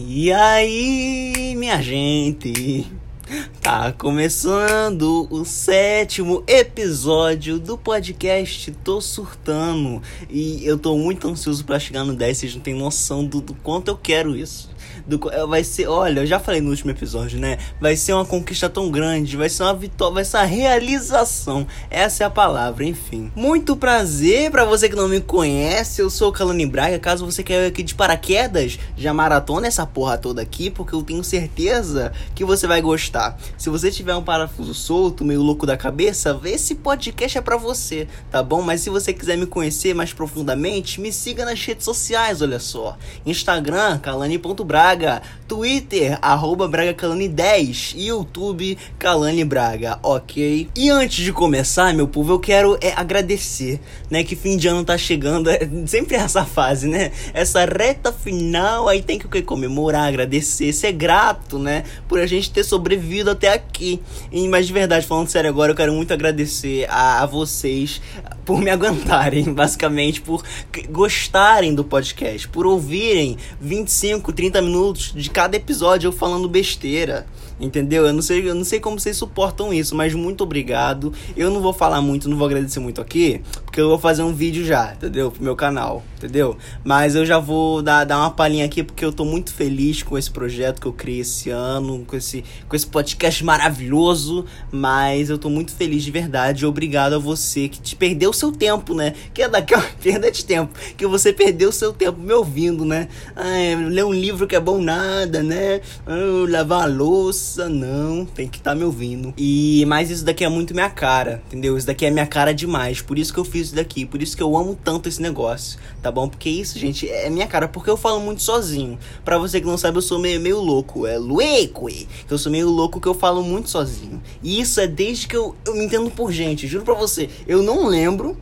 E aí, minha gente? Tá começando o sétimo episódio do podcast Tô Surtando. E eu tô muito ansioso para chegar no 10, vocês não têm noção do, do quanto eu quero isso do, é, vai ser, olha, eu já falei no último episódio, né? Vai ser uma conquista tão grande, vai ser uma vitória, vai ser uma realização. Essa é a palavra, enfim. Muito prazer para você que não me conhece, eu sou o Calani Braga. Caso você queira aqui de paraquedas, já maratona essa porra toda aqui, porque eu tenho certeza que você vai gostar. Se você tiver um parafuso solto, meio louco da cabeça, esse podcast é para você, tá bom? Mas se você quiser me conhecer mais profundamente, me siga nas redes sociais, olha só. Instagram, calani.braga Braga, Twitter, arroba BragaCalani10 e YouTube Calani Braga, ok? E antes de começar, meu povo, eu quero é, agradecer, né? Que fim de ano tá chegando, é sempre essa fase, né? Essa reta final, aí tem que comemorar, agradecer, ser grato, né? Por a gente ter sobrevivido até aqui. E, mas de verdade, falando sério agora, eu quero muito agradecer a, a vocês por me aguentarem, basicamente, por gostarem do podcast, por ouvirem 25, 30 minutos de cada episódio eu falando besteira. Entendeu? Eu não sei, eu não sei como vocês suportam isso, mas muito obrigado. Eu não vou falar muito, não vou agradecer muito aqui, porque eu vou fazer um vídeo já, entendeu? Pro meu canal, entendeu? Mas eu já vou dar, dar uma palhinha aqui porque eu tô muito feliz com esse projeto que eu criei esse ano, com esse, com esse podcast maravilhoso, mas eu tô muito feliz de verdade. Obrigado a você que te perdeu seu tempo, né? Que é daquela perda de tempo, que você perdeu seu tempo me ouvindo, né? Ai, ler um livro que é bom nada, né? Ah, lavar a louça não, tem que estar tá me ouvindo. E mas isso daqui é muito minha cara, entendeu? Isso daqui é minha cara demais. Por isso que eu fiz isso daqui, por isso que eu amo tanto esse negócio, tá bom? Porque isso, gente, é minha cara, porque eu falo muito sozinho. Para você que não sabe, eu sou meio, meio louco, é louco. Eu sou meio louco que eu falo muito sozinho. E isso é desde que eu, eu me entendo por gente, juro pra você. Eu não lembro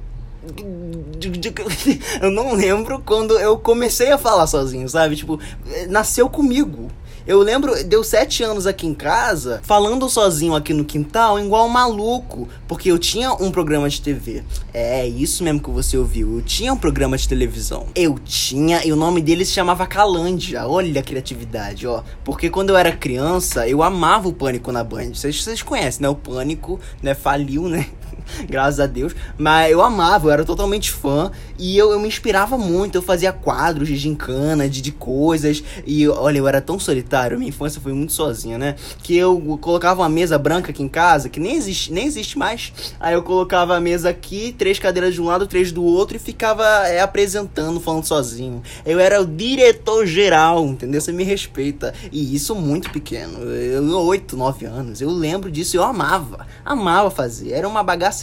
eu não lembro quando eu comecei a falar sozinho, sabe? Tipo, nasceu comigo. Eu lembro, deu sete anos aqui em casa, falando sozinho aqui no quintal, igual um maluco. Porque eu tinha um programa de TV. É, isso mesmo que você ouviu. Eu tinha um programa de televisão. Eu tinha, e o nome dele se chamava Calândia. Olha a criatividade, ó. Porque quando eu era criança, eu amava o Pânico na Band. Vocês, vocês conhecem, né? O Pânico, né? Faliu, né? graças a Deus. Mas eu amava, eu era totalmente fã. E eu, eu me inspirava muito. Eu fazia quadros de gincana, de, de coisas. E olha, eu era tão solitário. Minha infância foi muito sozinha, né? Que eu colocava uma mesa branca aqui em casa, que nem existe, nem existe mais. Aí eu colocava a mesa aqui, três cadeiras de um lado, três do outro. E ficava é, apresentando, falando sozinho. Eu era o diretor geral, entendeu? Você me respeita. E isso muito pequeno. Eu, oito, nove anos. Eu lembro disso. Eu amava. Amava fazer. Era uma bagaça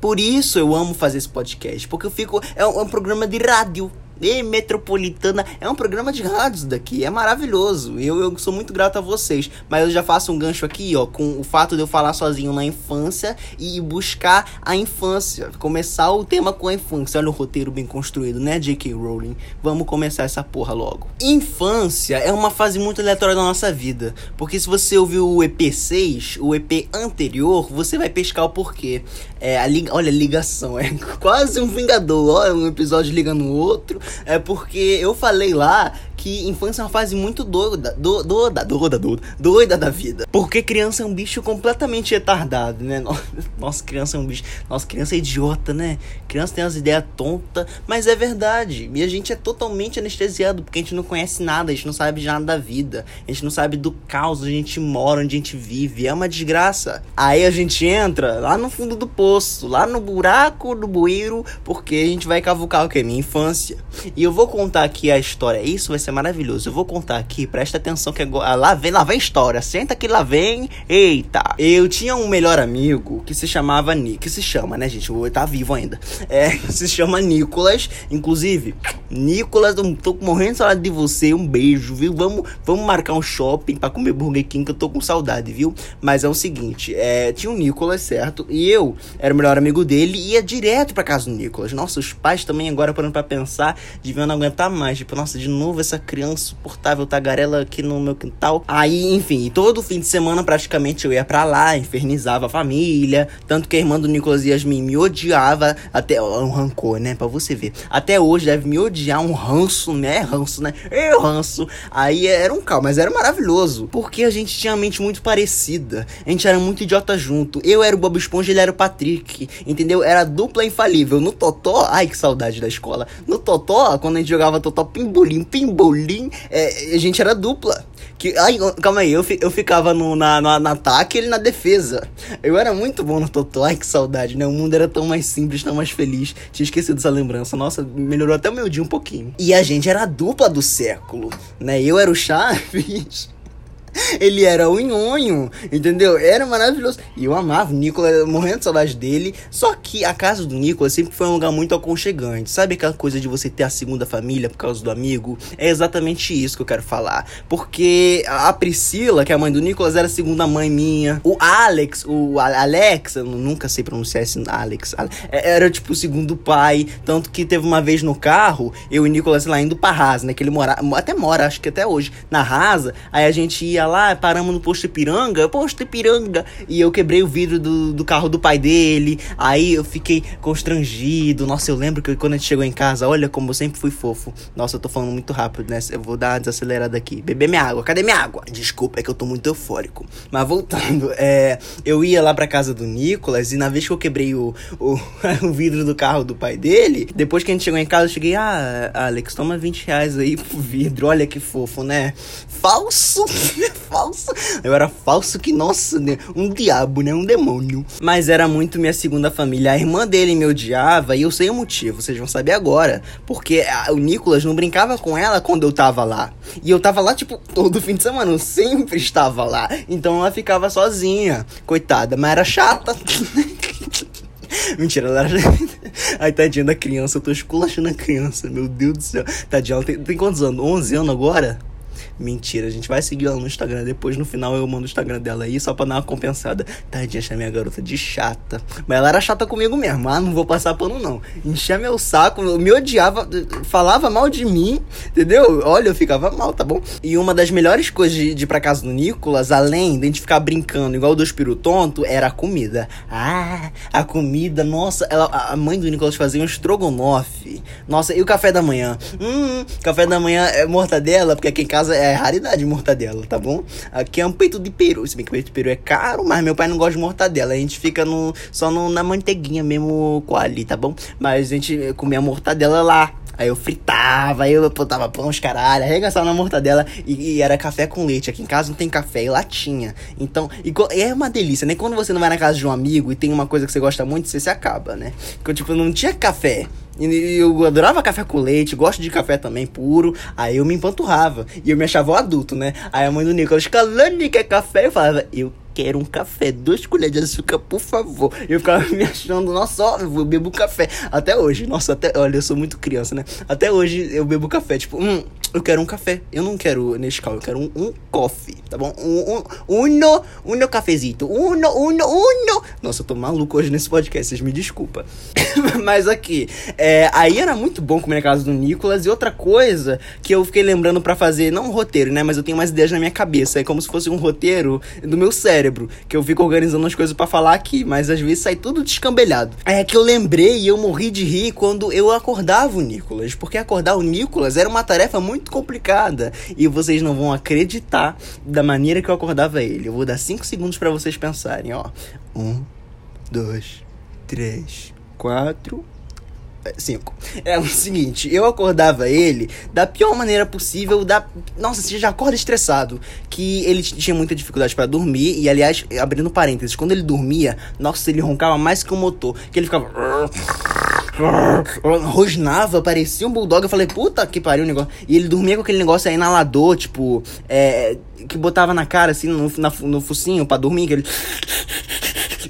Por isso eu amo fazer esse podcast, porque eu fico é um, é um programa de rádio e Metropolitana é um programa de rádios daqui, é maravilhoso. Eu, eu sou muito grato a vocês, mas eu já faço um gancho aqui, ó, com o fato de eu falar sozinho na infância e buscar a infância, começar o tema com a infância. Olha o roteiro bem construído, né, J.K. Rowling? Vamos começar essa porra logo. Infância é uma fase muito aleatória da nossa vida, porque se você ouviu o EP6, o EP anterior, você vai pescar o porquê. É, a liga, olha a ligação, é quase um vingador, ó, um episódio liga no outro é porque eu falei lá que infância é uma fase muito doida, do, doida, doida, doida, doida da vida. Porque criança é um bicho completamente retardado, né? Nossa, criança é um bicho. Nossa, criança é idiota, né? Criança tem umas ideias tontas, mas é verdade. E a gente é totalmente anestesiado porque a gente não conhece nada, a gente não sabe de nada da vida, a gente não sabe do caos onde a gente mora, onde a gente vive. É uma desgraça. Aí a gente entra lá no fundo do poço, lá no buraco do bueiro, porque a gente vai cavucar o que? Minha infância. E eu vou contar aqui a história. Isso vai ser maravilhoso. Eu vou contar aqui, presta atenção que agora. Lá vem, lá vem história. Senta que lá vem. Eita! Eu tinha um melhor amigo que se chamava Nick. Que se chama, né, gente? Tá vivo ainda. É, se chama Nicolas. Inclusive, Nicolas, eu tô morrendo de saudade de você. Um beijo, viu? Vamos, vamos marcar um shopping pra comer Burger King, que eu tô com saudade, viu? Mas é o seguinte: é, tinha o Nicolas, certo? E eu era o melhor amigo dele e ia direto pra casa do Nicolas. Nossa, os pais também agora parando pra pensar deviam não aguentar mais. Tipo, nossa, de novo essa essa criança suportável tagarela aqui no meu quintal. Aí, enfim, todo fim de semana praticamente eu ia para lá, infernizava a família. Tanto que a irmã do Nicolas Yasmin me odiava. Até um rancor, né? Pra você ver. Até hoje deve me odiar um ranço, né? Ranço, né? Eu ranço. Aí era um caos, mas era maravilhoso. Porque a gente tinha a mente muito parecida. A gente era muito idiota junto. Eu era o Bob Esponja, ele era o Patrick. Entendeu? Era dupla infalível. No Totó, ai que saudade da escola. No Totó, quando a gente jogava Totó pimbolim, pimbolim, é, a gente era dupla. Que, ai, calma aí, eu, eu ficava no, na, no ataque e ele na defesa. Eu era muito bom no Totó, ai que saudade, né? O mundo era tão mais simples, tão mais feliz. Tinha esquecido essa lembrança. Nossa, melhorou até o meu dia um pouquinho. E a gente era a dupla do século, né? Eu era o Chaves. Ele era o nhonho, entendeu? Era maravilhoso. E eu amava o Nicolas, morrendo de saudade dele. Só que a casa do Nicolas sempre foi um lugar muito aconchegante. Sabe aquela coisa de você ter a segunda família por causa do amigo? É exatamente isso que eu quero falar. Porque a Priscila, que é a mãe do Nicolas, era a segunda mãe minha. O Alex, o Alex, eu nunca sei pronunciar esse Alex. É, era tipo o segundo pai. Tanto que teve uma vez no carro, eu e o Nicolas lá indo pra Rasa, né? Que ele mora, até mora, acho que até hoje, na Rasa. Aí a gente ia lá, paramos no posto Ipiranga, posto Ipiranga, e eu quebrei o vidro do, do carro do pai dele. Aí eu fiquei constrangido. Nossa, eu lembro que quando a gente chegou em casa, olha como eu sempre fui fofo. Nossa, eu tô falando muito rápido, né? Eu vou dar uma desacelerada aqui. Beber minha água. Cadê minha água? Desculpa, é que eu tô muito eufórico. Mas voltando, é, eu ia lá pra casa do Nicolas e na vez que eu quebrei o, o, o vidro do carro do pai dele, depois que a gente chegou em casa, eu cheguei, ah, Alex, toma 20 reais aí pro vidro. Olha que fofo, né? Falso! falso. Eu era falso que, nossa, né? Um diabo, né? Um demônio. Mas era muito minha segunda família. A irmã dele me odiava e eu sei o motivo, vocês vão saber agora. Porque a, o Nicolas não brincava com ela quando eu tava lá. E eu tava lá, tipo, todo fim de semana. Eu sempre estava lá. Então ela ficava sozinha. Coitada, mas era chata. Mentira, ela era. Ai, tadinha da criança, eu tô esculachando a criança, meu Deus do céu. Tadinha, ela tem, tem quantos anos? 11 anos agora? Mentira, a gente vai seguir ela no Instagram. Depois, no final, eu mando o Instagram dela aí só pra dar uma compensada. Tadinha, achei minha garota de chata. Mas ela era chata comigo mesmo. Ah, não vou passar pano, não. Enchia meu saco, me odiava, falava mal de mim, entendeu? Olha, eu ficava mal, tá bom? E uma das melhores coisas de, de ir pra casa do Nicolas, além de a gente ficar brincando igual o do Espírito Tonto, era a comida. Ah, a comida, nossa, ela, a mãe do Nicolas fazia um estrogonofe. Nossa, e o café da manhã? Hum, café da manhã é mortadela, porque aqui em casa é raridade mortadela, tá bom? Aqui é um peito de peru. Se bem que peito de peru é caro, mas meu pai não gosta de mortadela. A gente fica no, só no, na manteiguinha mesmo com ali, tá bom? Mas a gente comia mortadela lá. Aí eu fritava, aí eu botava pão, os caralho, arregaçava na mortadela e, e, era café com leite. Aqui em casa não tem café, e latinha. Então, e, é uma delícia, né? Quando você não vai na casa de um amigo e tem uma coisa que você gosta muito, você se acaba, né? Porque, tipo, não tinha café. E eu adorava café com leite, gosto de café também puro. Aí eu me empanturrava. E eu me achava um adulto, né? Aí a mãe do Nicolas, Calani, quer café? Eu falava, eu quero um café, duas colheres de açúcar, por favor. Eu ficava me achando, nossa, ó, eu bebo café. Até hoje, nossa, até, olha, eu sou muito criança, né? Até hoje eu bebo café, tipo, hum, eu quero um café. Eu não quero Nescau, eu quero um, um coffee, tá bom? Um, um, uno, uno cafezito. Uno, uno, uno. Nossa, eu tô maluco hoje nesse podcast, vocês me desculpa. Mas aqui, é, aí era muito bom comer na casa do Nicolas. E outra coisa que eu fiquei lembrando para fazer, não um roteiro, né? Mas eu tenho mais ideias na minha cabeça. É como se fosse um roteiro do meu cérebro. Que eu fico organizando as coisas para falar aqui. Mas às vezes sai tudo descambelhado. É que eu lembrei e eu morri de rir quando eu acordava o Nicolas. Porque acordar o Nicolas era uma tarefa muito muito complicada. E vocês não vão acreditar da maneira que eu acordava ele. Eu vou dar 5 segundos para vocês pensarem, ó. Um, dois, três, quatro, cinco. É o seguinte, eu acordava ele da pior maneira possível, da nossa, você já acorda estressado, que ele tinha muita dificuldade para dormir e aliás, abrindo parênteses, quando ele dormia, nossa, ele roncava mais que o motor, que ele ficava rosnava, parecia um bulldog. Eu falei, puta que pariu o negócio. E ele dormia com aquele negócio aí inalador, tipo, é, que botava na cara, assim, no, na, no focinho pra dormir, que ele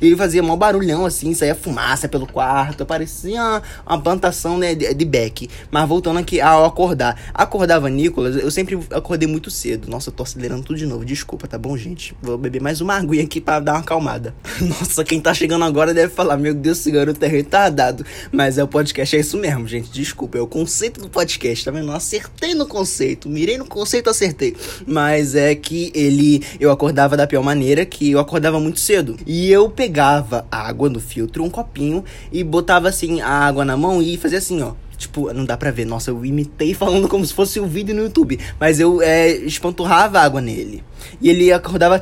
E fazia mó barulhão assim, saía fumaça pelo quarto, parecia uma, plantação né, de, de Beck. Mas voltando aqui ao acordar. Acordava Nicolas, eu sempre acordei muito cedo. Nossa, eu tô acelerando tudo de novo, desculpa, tá bom, gente? Vou beber mais uma aguinha aqui pra dar uma acalmada. Nossa, quem tá chegando agora deve falar: Meu Deus, esse garoto é retardado. Mas é o podcast, é isso mesmo, gente. Desculpa, é o conceito do podcast, tá vendo? Eu acertei no conceito, mirei no conceito, acertei. Mas é que ele. Eu acordava da pior maneira, que eu acordava muito cedo. E eu pegava água no filtro, um copinho, e botava assim a água na mão e fazia assim, ó. Tipo, não dá pra ver. Nossa, eu imitei falando como se fosse um vídeo no YouTube. Mas eu é, espanturrava água nele. E ele acordava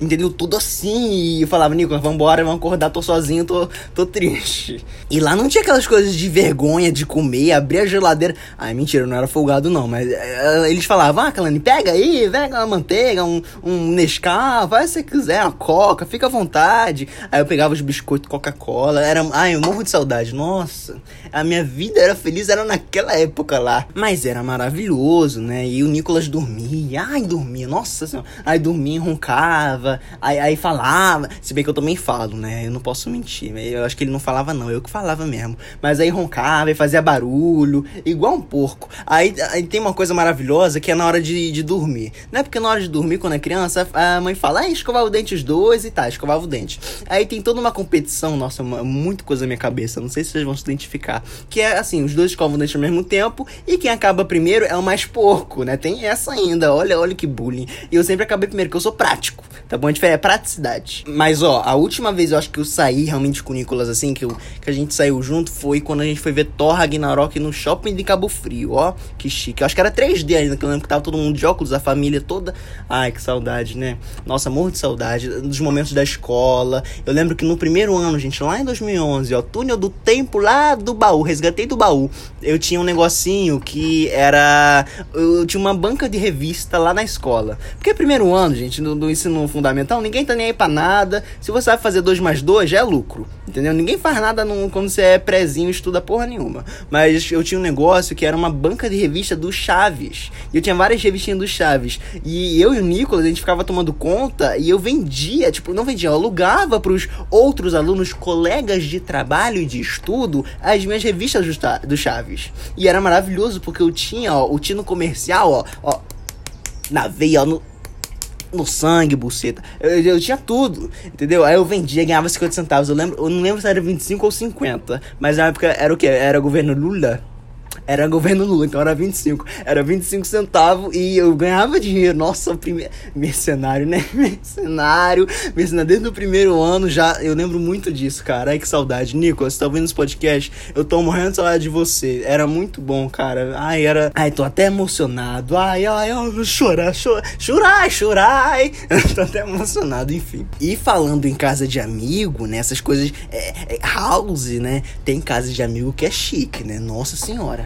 entendeu? Tudo assim. E falava, Nicolas, vambora, vamos acordar, tô sozinho, tô, tô triste. E lá não tinha aquelas coisas de vergonha de comer, abrir a geladeira. Ai, mentira, eu não era folgado não, mas uh, eles falavam, ah, Kalani, pega aí, pega uma manteiga, um, um Nescau, vai se quiser, uma coca, fica à vontade. Aí eu pegava os biscoitos Coca-Cola, era, ai, eu morro de saudade, nossa. A minha vida era feliz, era naquela época lá. Mas era maravilhoso, né? E o Nicolas dormia, ai, dormia, nossa senhora. Aí dormia, roncava, falava, aí, aí falava. Se bem que eu também falo, né? Eu não posso mentir. Eu acho que ele não falava, não. Eu que falava mesmo. Mas aí roncava e fazia barulho, igual um porco. Aí, aí tem uma coisa maravilhosa que é na hora de, de dormir. Não é porque na hora de dormir, quando é criança, a mãe fala, ah, escovar o dente os dois e tá, escovava o dente. Aí tem toda uma competição, nossa, muito coisa na minha cabeça. Não sei se vocês vão se identificar. Que é assim, os dois escovam o dente ao mesmo tempo e quem acaba primeiro é o mais porco, né? Tem essa ainda. Olha, olha que bullying. E eu sempre acabei primeiro, porque eu sou prático. Tá bom? Diferença é praticidade. Mas, ó, a última vez eu acho que eu saí realmente com o Nicolas, assim, que, eu, que a gente saiu junto, foi quando a gente foi ver Thor Ragnarok no shopping de Cabo Frio, ó. Que chique. Eu acho que era 3D ainda, que eu lembro que tava todo mundo de óculos, a família toda. Ai, que saudade, né? Nossa, morro de saudade dos momentos da escola. Eu lembro que no primeiro ano, gente, lá em 2011, ó, túnel do tempo lá do baú, resgatei do baú. Eu tinha um negocinho que era. Eu tinha uma banca de revista lá na escola. Porque primeiro ano, gente, do, do ensino fundamental então ninguém tá nem aí pra nada. Se você vai fazer 2 mais 2, já é lucro. Entendeu? Ninguém faz nada no, quando você é prezinho, estuda porra nenhuma. Mas eu tinha um negócio que era uma banca de revista do Chaves. E eu tinha várias revistinhas do Chaves. E eu e o Nicolas, a gente ficava tomando conta e eu vendia, tipo, não vendia, eu alugava pros outros alunos, colegas de trabalho e de estudo, as minhas revistas do Chaves. E era maravilhoso porque eu tinha, ó, o tino comercial, ó, ó, na veia, ó, no no sangue, buceta. Eu, eu, tinha tudo, entendeu? Aí eu vendia, ganhava 50 centavos. Eu, lembro, eu não lembro se era 25 ou 50, mas na época era o que? Era governo Lula. Era governo Lula, então era 25. Era 25 centavos e eu ganhava dinheiro. Nossa, o primeiro. Mercenário, né? Mercenário. Mercenário. Desde o primeiro ano já. Eu lembro muito disso, cara. Ai, que saudade. Nicolas, você tá ouvindo esse podcast? Eu tô morrendo de saudade de você. Era muito bom, cara. Ai, era. Ai, tô até emocionado. Ai, ai, ai, chorar, chorar. Chorar, chorar. tô até emocionado, enfim. E falando em casa de amigo, né? Essas coisas. É, é, house, né? Tem casa de amigo que é chique, né? Nossa senhora.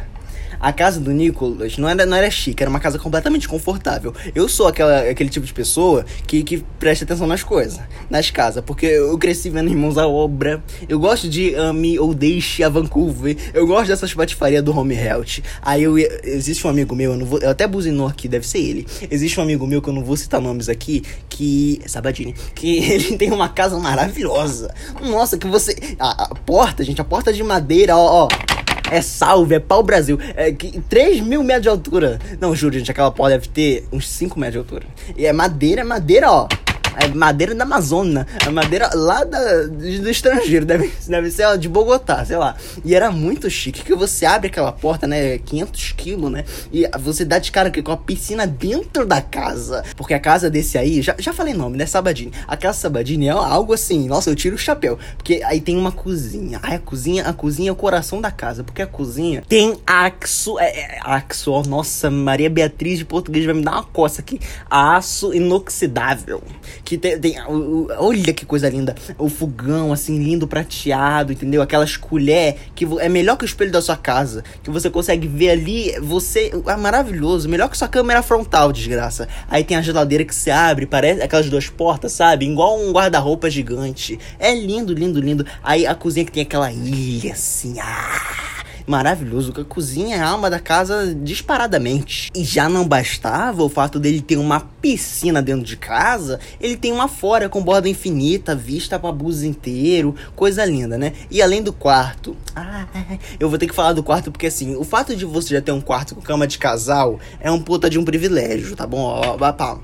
A casa do Nicolas não era, não era chique, era uma casa completamente confortável. Eu sou aquela, aquele tipo de pessoa que, que presta atenção nas coisas, nas casas, porque eu cresci vendo Irmãos à Obra. Eu gosto de Ame ou Deixe a Vancouver. Eu gosto dessas patifarias do Home Health. Aí eu, existe um amigo meu, eu, vou, eu até buzinou aqui, deve ser ele. Existe um amigo meu que eu não vou citar nomes aqui, que. Sabadini, que ele tem uma casa maravilhosa. Nossa, que você. A, a porta, gente, a porta de madeira, ó, ó é salve, é pau Brasil. É que, 3 mil metros de altura. Não, juro, gente, aquela pau deve ter uns 5 metros de altura. E é madeira, madeira, ó. É madeira da Amazônia. É madeira lá da, do estrangeiro. Deve, deve ser de Bogotá, sei lá. E era muito chique que você abre aquela porta, né? 500 quilos, né? E você dá de cara com a piscina dentro da casa. Porque a casa desse aí, já, já falei nome, né? Sabadini. A casa Sabadini é algo assim. Nossa, eu tiro o chapéu. Porque aí tem uma cozinha. Ai, a cozinha, a cozinha é o coração da casa. Porque a cozinha tem aço. É, é, aço, ó. Nossa, Maria Beatriz de português vai me dar uma coça aqui. Aço inoxidável que tem, tem olha que coisa linda. O fogão, assim, lindo, prateado, entendeu? Aquelas colher que é melhor que o espelho da sua casa. Que você consegue ver ali, você. É maravilhoso. Melhor que sua câmera frontal, desgraça. Aí tem a geladeira que se abre, parece aquelas duas portas, sabe? Igual um guarda-roupa gigante. É lindo, lindo, lindo. Aí a cozinha que tem aquela ilha, assim, ah maravilhoso, que a cozinha é a alma da casa disparadamente. E já não bastava o fato dele ter uma piscina dentro de casa, ele tem uma fora com borda infinita, vista para bus inteiro, coisa linda, né? E além do quarto, ah, eu vou ter que falar do quarto porque assim, o fato de você já ter um quarto com cama de casal é um puta de um privilégio, tá bom? Ó, ó, ó,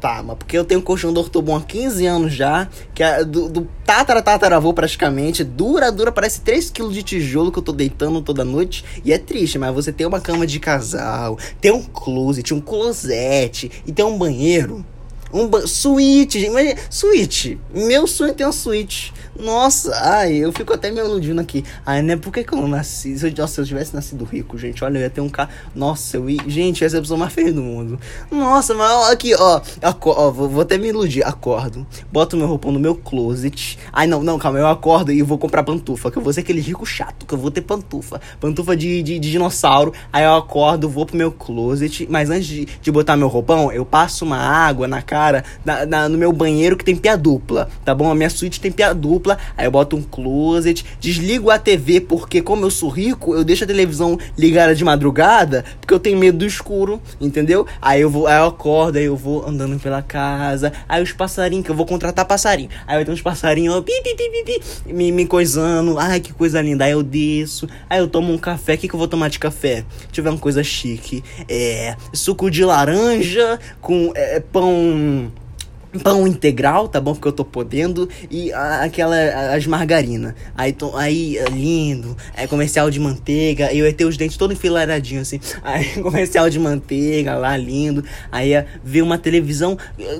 Tá, mas porque eu tenho colchão do ortobon há 15 anos já, que é do, do tatara tataravô praticamente, dura, dura, parece 3 kg de tijolo que eu tô deitando toda noite, e é triste, mas você tem uma cama de casal, tem um closet, um closet, e tem um banheiro, um suíte, gente, suíte, meu sonho é ter uma suíte, nossa, ai, eu fico até me iludindo aqui. Ai, né? Por que, que eu não nasci? Se eu, nossa, eu tivesse nascido rico, gente, olha, eu ia ter um carro. Nossa, eu ia. Gente, essa é a pessoa mais feliz do mundo. Nossa, mas aqui, ó. ó vou, vou, até me iludir. Acordo. Boto meu roupão no meu closet. Ai, não, não, calma. Eu acordo e vou comprar pantufa. Que eu vou ser aquele rico chato. Que eu vou ter pantufa. Pantufa de, de, de dinossauro. Aí eu acordo, vou pro meu closet. Mas antes de, de botar meu roupão, eu passo uma água na cara na, na, no meu banheiro que tem pia dupla. Tá bom? A minha suíte tem pia dupla aí eu boto um closet, desligo a TV, porque como eu sou rico, eu deixo a televisão ligada de madrugada, porque eu tenho medo do escuro, entendeu? Aí eu vou, aí eu acordo, aí eu vou andando pela casa, aí os passarinhos, que eu vou contratar passarinho, aí eu tenho uns passarinhos pi, pi, pi, pi, me, me coisando, ai que coisa linda, aí eu desço, aí eu tomo um café, o que, que eu vou tomar de café? Tiver uma coisa chique, é suco de laranja com é, pão Mm. Pão integral, tá bom? Porque eu tô podendo. E a, aquela, as margarina. Aí, tô, aí, é lindo. É comercial de manteiga. Eu ia ter os dentes todo enfileiradinhos assim. Aí, comercial de manteiga lá, lindo. Aí, ia ver uma televisão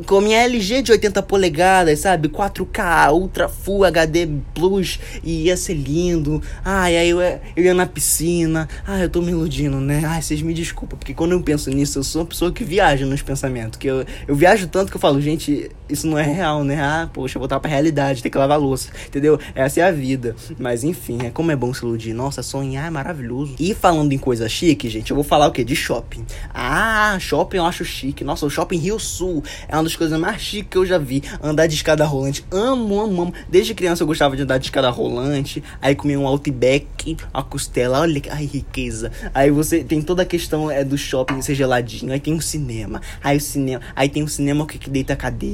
com minha LG de 80 polegadas, sabe? 4K, Ultra Full HD Plus. E ia ser lindo. Ai, aí eu, eu ia na piscina. Ai, eu tô me iludindo, né? Ai, vocês me desculpem. Porque quando eu penso nisso, eu sou uma pessoa que viaja nos pensamentos. Que eu, eu viajo tanto que eu falo, gente isso não é real, né? Ah, poxa, voltar pra realidade, ter que lavar louça, entendeu? Essa é a vida. Mas enfim, é como é bom se iludir. Nossa, sonhar é maravilhoso. E falando em coisa chique, gente, eu vou falar o quê? De shopping. Ah, shopping eu acho chique. Nossa, o shopping Rio Sul é uma das coisas mais chiques que eu já vi. Andar de escada rolante. Amo, amo, amo. Desde criança eu gostava de andar de escada rolante. Aí comer um outback, a costela. Olha, ai, riqueza. Aí você tem toda a questão é, do shopping ser geladinho. Aí tem um cinema. Aí o cinema. Aí tem um cinema que, que deita a cadeira.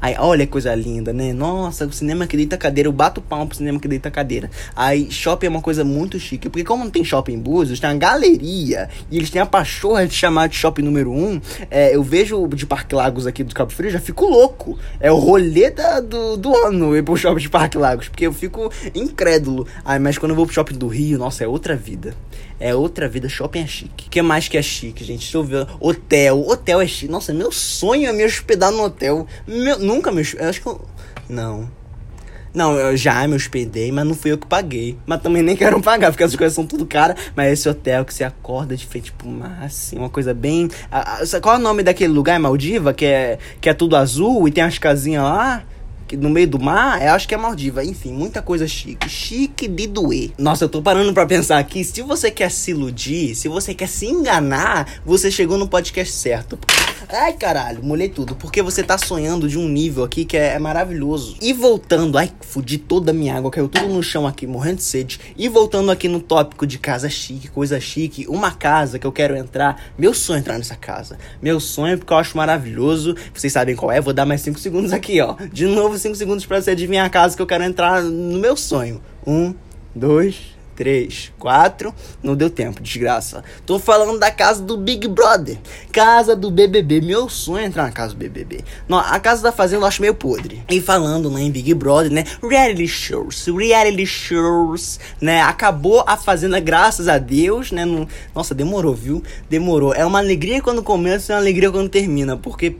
Aí, olha que coisa linda, né? Nossa, o cinema que deita cadeira. Eu bato palma pro cinema que deita cadeira. Aí, shopping é uma coisa muito chique. Porque como não tem shopping em Búzios, tem uma galeria. E eles têm a pachorra de chamar de shopping número um. É, eu vejo de Parque Lagos aqui do Cabo Frio, já fico louco. É o rolê da, do, do ano ir pro shopping de Parque Lagos. Porque eu fico incrédulo. Aí, mas quando eu vou pro shopping do Rio, nossa, é outra vida. É outra vida. Shopping é chique. O que mais que é chique, gente? Deixa eu ver. Hotel. Hotel é chique. Nossa, meu sonho é me hospedar no hotel. Meu, nunca me hospedei. Acho que eu. Não. Não, eu já me hospedei, mas não fui eu que paguei. Mas também nem quero pagar, porque as coisas são tudo caras. Mas esse hotel que você acorda de frente pro mar, assim, uma coisa bem. qual é o nome daquele lugar? É Maldiva? Que é, que é tudo azul e tem as casinhas lá? No meio do mar, eu acho que é Maldiva. Enfim, muita coisa chique. Chique de doer. Nossa, eu tô parando pra pensar aqui. Se você quer se iludir, se você quer se enganar, você chegou no podcast certo. Ai, caralho, molhei tudo. Porque você tá sonhando de um nível aqui que é, é maravilhoso. E voltando, ai, fudi toda a minha água, caiu tudo no chão aqui, morrendo de sede. E voltando aqui no tópico de casa chique, coisa chique, uma casa que eu quero entrar. Meu sonho é entrar nessa casa. Meu sonho, porque eu acho maravilhoso. Vocês sabem qual é? Vou dar mais 5 segundos aqui, ó. De novo, 5 segundos para você adivinhar a casa que eu quero entrar no meu sonho. Um, dois, três, quatro. Não deu tempo, desgraça. Tô falando da casa do Big Brother. Casa do BBB. Meu sonho é entrar na casa do BBB. Não, a casa da Fazenda eu acho meio podre. E falando né, em Big Brother, né? Reality shows. Reality shows, né? Acabou a Fazenda, graças a Deus, né? No... Nossa, demorou, viu? Demorou. É uma alegria quando começa e uma alegria quando termina. Porque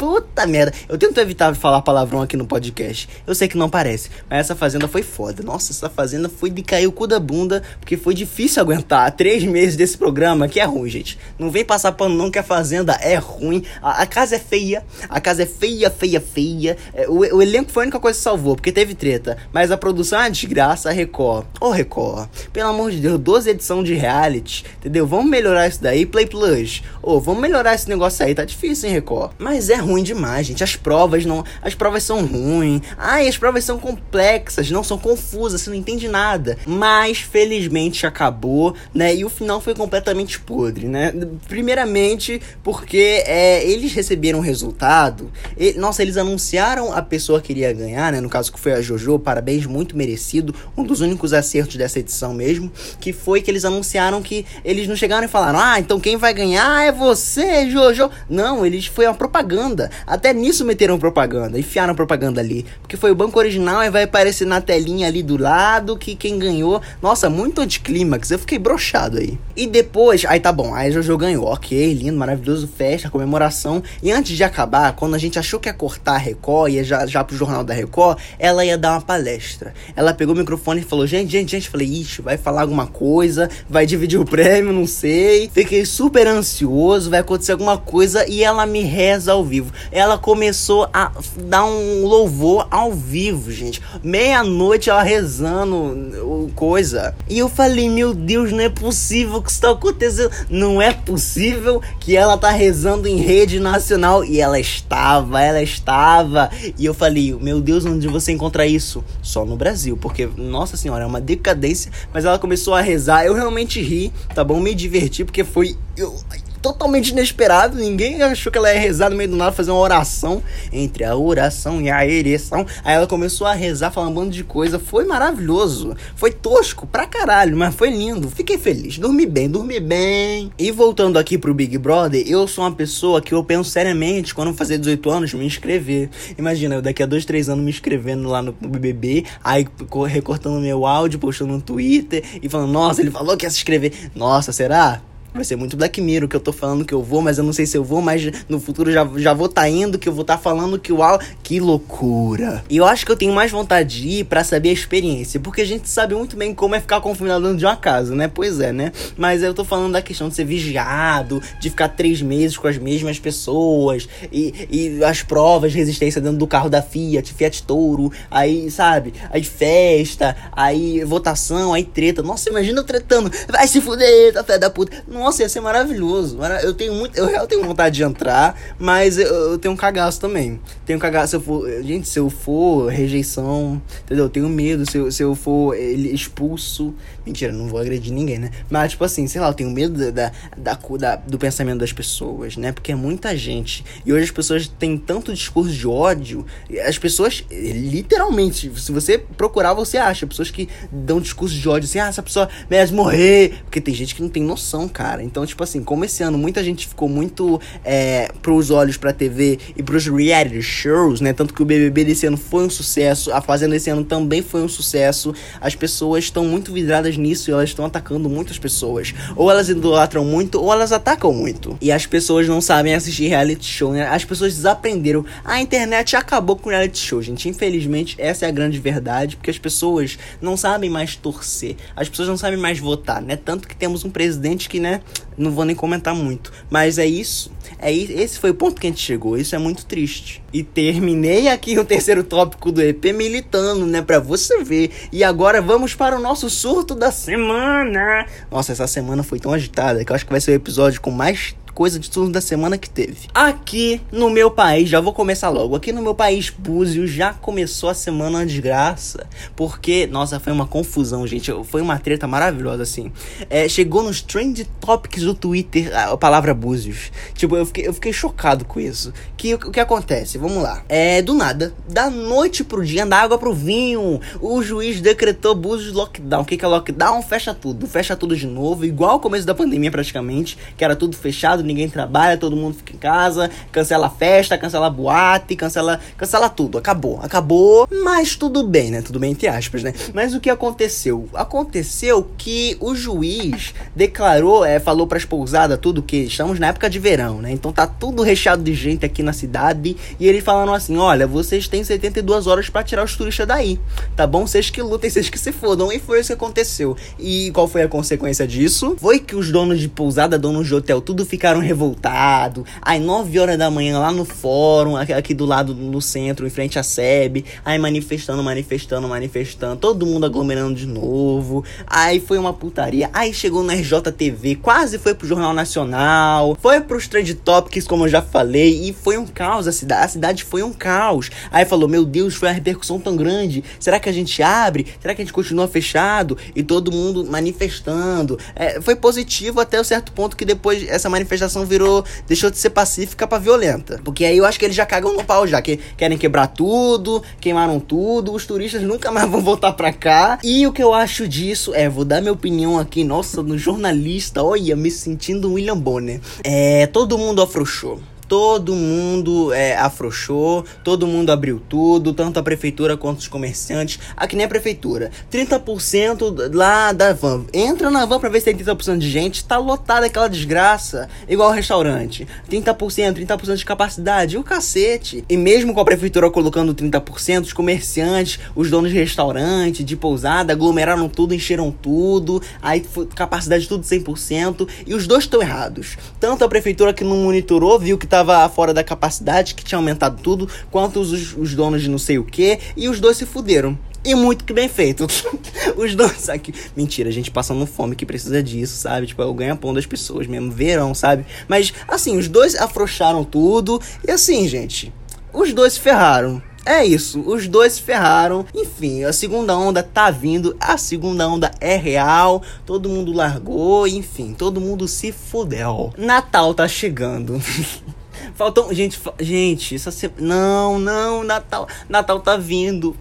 Puta merda. Eu tento evitar falar palavrão aqui no podcast. Eu sei que não parece, mas essa fazenda foi foda. Nossa, essa fazenda foi de cair o cu da bunda, porque foi difícil aguentar três meses desse programa, que é ruim, gente. Não vem passar pano não que a fazenda é ruim. A, a casa é feia. A casa é feia, feia, feia. É, o, o, elenco foi a única coisa que salvou, porque teve treta. Mas a produção é uma desgraça, a Record. Ô, oh, Record. Pelo amor de Deus, 12 edições de reality, entendeu? Vamos melhorar isso daí, Play Plus. Ô, oh, vamos melhorar esse negócio aí. Tá difícil, hein, Record? Mas é ruim ruim demais, gente. As provas não. As provas são ruins. Ai, as provas são complexas, não são confusas, você não entende nada. Mas felizmente acabou, né? E o final foi completamente podre, né? Primeiramente, porque é, eles receberam o resultado. E, nossa, eles anunciaram a pessoa que iria ganhar, né? No caso que foi a Jojo, parabéns, muito merecido. Um dos únicos acertos dessa edição mesmo. Que foi que eles anunciaram que eles não chegaram e falaram: Ah, então quem vai ganhar é você, Jojo. Não, eles foi uma propaganda. Até nisso meteram propaganda, enfiaram propaganda ali. Porque foi o banco original e vai aparecer na telinha ali do lado que quem ganhou. Nossa, muito anticlímax. Eu fiquei brochado aí. E depois, aí tá bom, aí Jojo ganhou. Ok, lindo, maravilhoso, festa, comemoração. E antes de acabar, quando a gente achou que ia cortar a Record, ia já, já pro jornal da Record, ela ia dar uma palestra. Ela pegou o microfone e falou: Gente, gente, gente. Falei: Ixi, vai falar alguma coisa, vai dividir o prêmio, não sei. Fiquei super ansioso, vai acontecer alguma coisa. E ela me reza ao vivo. Ela começou a dar um louvor ao vivo, gente. Meia-noite ela rezando coisa. E eu falei: Meu Deus, não é possível que isso tá acontecendo. Não é possível que ela tá rezando em rede nacional. E ela estava, ela estava. E eu falei: Meu Deus, onde você encontra isso? Só no Brasil, porque, nossa senhora, é uma decadência. Mas ela começou a rezar. Eu realmente ri, tá bom? Me diverti, porque foi. Eu, totalmente inesperado. Ninguém achou que ela ia rezar no meio do nada, fazer uma oração entre a oração e a ereção. Aí ela começou a rezar, falando um bando de coisa. Foi maravilhoso. Foi tosco pra caralho, mas foi lindo. Fiquei feliz. Dormi bem, dormi bem. E voltando aqui pro Big Brother, eu sou uma pessoa que eu penso seriamente quando fazer 18 anos me inscrever. Imagina, eu daqui a 2, 3 anos me inscrevendo lá no BBB, aí recortando meu áudio, postando no Twitter e falando: Nossa, ele falou que ia se inscrever. Nossa, será? Vai ser muito Black Mirror que eu tô falando que eu vou, mas eu não sei se eu vou, mas no futuro já, já vou tá indo, que eu vou tá falando que uau, que loucura. E eu acho que eu tenho mais vontade de ir pra saber a experiência, porque a gente sabe muito bem como é ficar confinado dentro de uma casa, né? Pois é, né? Mas eu tô falando da questão de ser vigiado, de ficar três meses com as mesmas pessoas, e, e as provas de resistência dentro do carro da Fiat, Fiat Touro, aí, sabe? Aí festa, aí votação, aí treta. Nossa, imagina eu tretando, vai se fuder, tá fé da puta. Nossa, ia ser maravilhoso. Eu tenho muito. Eu real tenho vontade de entrar, mas eu, eu tenho um cagaço também. Tenho um cagaço se eu for. Gente, se eu for rejeição, entendeu? Eu tenho medo. Se eu, se eu for expulso. Mentira, não vou agredir ninguém, né? Mas, tipo assim, sei lá, eu tenho medo da, da, da, do pensamento das pessoas, né? Porque é muita gente. E hoje as pessoas têm tanto discurso de ódio. As pessoas, literalmente, se você procurar, você acha. Pessoas que dão discurso de ódio assim, ah, essa pessoa merece morrer. Porque tem gente que não tem noção, cara. Então, tipo assim, como esse ano muita gente ficou muito é, pros olhos pra TV e pros reality shows, né? Tanto que o BBB desse ano foi um sucesso, a Fazenda desse ano também foi um sucesso. As pessoas estão muito vidradas nisso e elas estão atacando muitas pessoas. Ou elas idolatram muito, ou elas atacam muito. E as pessoas não sabem assistir reality show, né? As pessoas desaprenderam. A internet acabou com reality show, gente. Infelizmente, essa é a grande verdade, porque as pessoas não sabem mais torcer. As pessoas não sabem mais votar, né? Tanto que temos um presidente que, né, não vou nem comentar muito. Mas é isso. É esse foi o ponto que a gente chegou. Isso é muito triste. E terminei aqui o terceiro tópico do EP militando, né, para você ver. E agora vamos para o nosso surto da semana. Nossa, essa semana foi tão agitada que eu acho que vai ser o episódio com mais coisa de tudo da semana que teve. Aqui no meu país, já vou começar logo. Aqui no meu país, Búzios, já começou a semana uma desgraça. Porque, nossa, foi uma confusão, gente. Foi uma treta maravilhosa, assim. É, chegou nos trend topics do Twitter a, palavra Búzios. Tipo, eu fiquei, eu fiquei chocado com isso. Que, o que acontece? Vamos lá. É, do nada, da noite pro dia, da água pro vinho, o juiz decretou Búzios lockdown. O que, que é lockdown? Fecha tudo. Fecha tudo de novo, igual ao começo da pandemia, praticamente, que era tudo fechado, ninguém trabalha, todo mundo fica em casa, cancela a festa, cancela a boate, cancela, cancela tudo. Acabou, acabou, mas tudo bem, né? Tudo bem entre aspas, né? Mas o que aconteceu? Aconteceu que o juiz declarou, é, falou para as pousadas tudo que estamos na época de verão, né? Então tá tudo recheado de gente aqui na cidade e ele falando assim: "Olha, vocês têm 72 horas para tirar os turistas daí, tá bom? Vocês que lutem, vocês que se fodam". E foi isso que aconteceu. E qual foi a consequência disso? Foi que os donos de pousada, donos de hotel, tudo ficaram ficaram revoltados. Aí, 9 horas da manhã, lá no fórum, aqui do lado no centro, em frente à SEB. Aí, manifestando, manifestando, manifestando. Todo mundo aglomerando de novo. Aí, foi uma putaria. Aí, chegou no RJTV, quase foi pro Jornal Nacional. Foi pros Trade Topics, como eu já falei. E foi um caos a cidade. A cidade foi um caos. Aí, falou: Meu Deus, foi uma repercussão tão grande. Será que a gente abre? Será que a gente continua fechado? E todo mundo manifestando. É, foi positivo até o certo ponto que depois essa manifestação virou. deixou de ser pacífica para violenta. Porque aí eu acho que eles já cagam no pau já. Que querem quebrar tudo, queimaram tudo. Os turistas nunca mais vão voltar pra cá. E o que eu acho disso é, vou dar minha opinião aqui, nossa, no jornalista, olha, me sentindo William Bonner. É, todo mundo afrouxou todo mundo é, afrouxou, todo mundo abriu tudo, tanto a prefeitura quanto os comerciantes. Aqui nem a prefeitura. 30% lá da van. Entra na van pra ver se tem 30% de gente. Tá lotada aquela desgraça. Igual restaurante. 30%, 30% de capacidade. O cacete. E mesmo com a prefeitura colocando 30%, os comerciantes, os donos de restaurante, de pousada, aglomeraram tudo, encheram tudo. Aí capacidade tudo 100%. E os dois estão errados. Tanto a prefeitura que não monitorou, viu que tá estava fora da capacidade, que tinha aumentado tudo, quanto os, os donos de não sei o que, e os dois se fuderam. E muito que bem feito. Os dois aqui. Mentira, a gente passando fome que precisa disso, sabe? Tipo, é o ganha-pão das pessoas mesmo. Verão, sabe? Mas, assim, os dois afrouxaram tudo. E assim, gente. Os dois ferraram. É isso, os dois ferraram. Enfim, a segunda onda tá vindo, a segunda onda é real, todo mundo largou, enfim, todo mundo se fudeu. Natal tá chegando. Faltam. Gente, gente, essa se... Não, não, Natal. Natal tá vindo.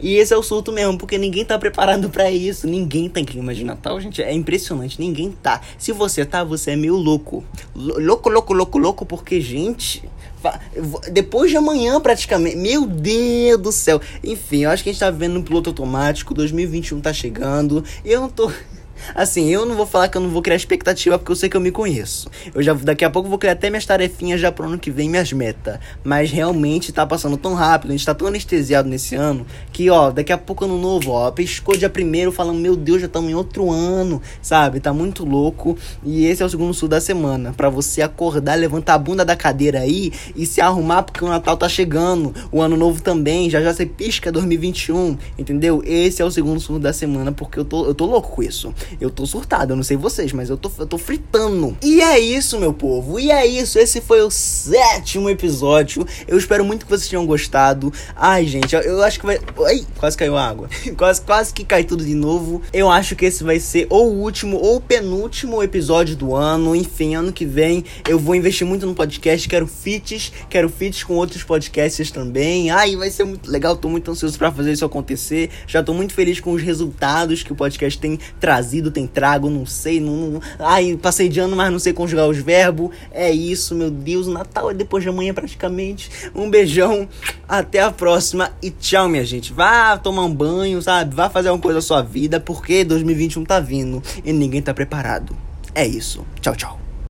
E esse é o surto mesmo, porque ninguém tá preparado para isso. Ninguém tá em clima de Natal, gente. É impressionante. Ninguém tá. Se você tá, você é meio louco. Louco, louco, louco, louco, porque, gente. Depois de amanhã, praticamente. Meu Deus do céu. Enfim, eu acho que a gente tá vivendo um piloto automático. 2021 tá chegando. Eu não tô. Assim, eu não vou falar que eu não vou criar expectativa porque eu sei que eu me conheço. Eu já daqui a pouco vou criar até minhas tarefinhas já pro ano que vem, minhas metas. Mas realmente tá passando tão rápido, a gente tá tão anestesiado nesse ano que, ó, daqui a pouco ano novo, ó, piscou dia primeiro falando, meu Deus, já estamos em outro ano, sabe? Tá muito louco. E esse é o segundo sul da semana, para você acordar, levantar a bunda da cadeira aí e se arrumar porque o Natal tá chegando, o ano novo também, já já você pisca 2021, entendeu? Esse é o segundo sul da semana porque eu tô eu tô louco com isso. Eu tô surtado, eu não sei vocês, mas eu tô, eu tô fritando. E é isso, meu povo. E é isso. Esse foi o sétimo episódio. Eu espero muito que vocês tenham gostado. Ai, gente, eu, eu acho que vai. Ai, quase caiu água. quase, quase que cai tudo de novo. Eu acho que esse vai ser ou o último ou o penúltimo episódio do ano. Enfim, ano que vem eu vou investir muito no podcast. Quero feats, quero feats com outros podcasts também. Ai, vai ser muito legal. Tô muito ansioso para fazer isso acontecer. Já tô muito feliz com os resultados que o podcast tem trazido tem trago, não sei, não, não. Ai, passei de ano, mas não sei conjugar os verbos. É isso, meu Deus. O Natal é depois de amanhã praticamente. Um beijão, até a próxima e tchau, minha gente. Vá tomar um banho, sabe? Vá fazer alguma coisa da sua vida, porque 2021 tá vindo e ninguém tá preparado. É isso. Tchau, tchau.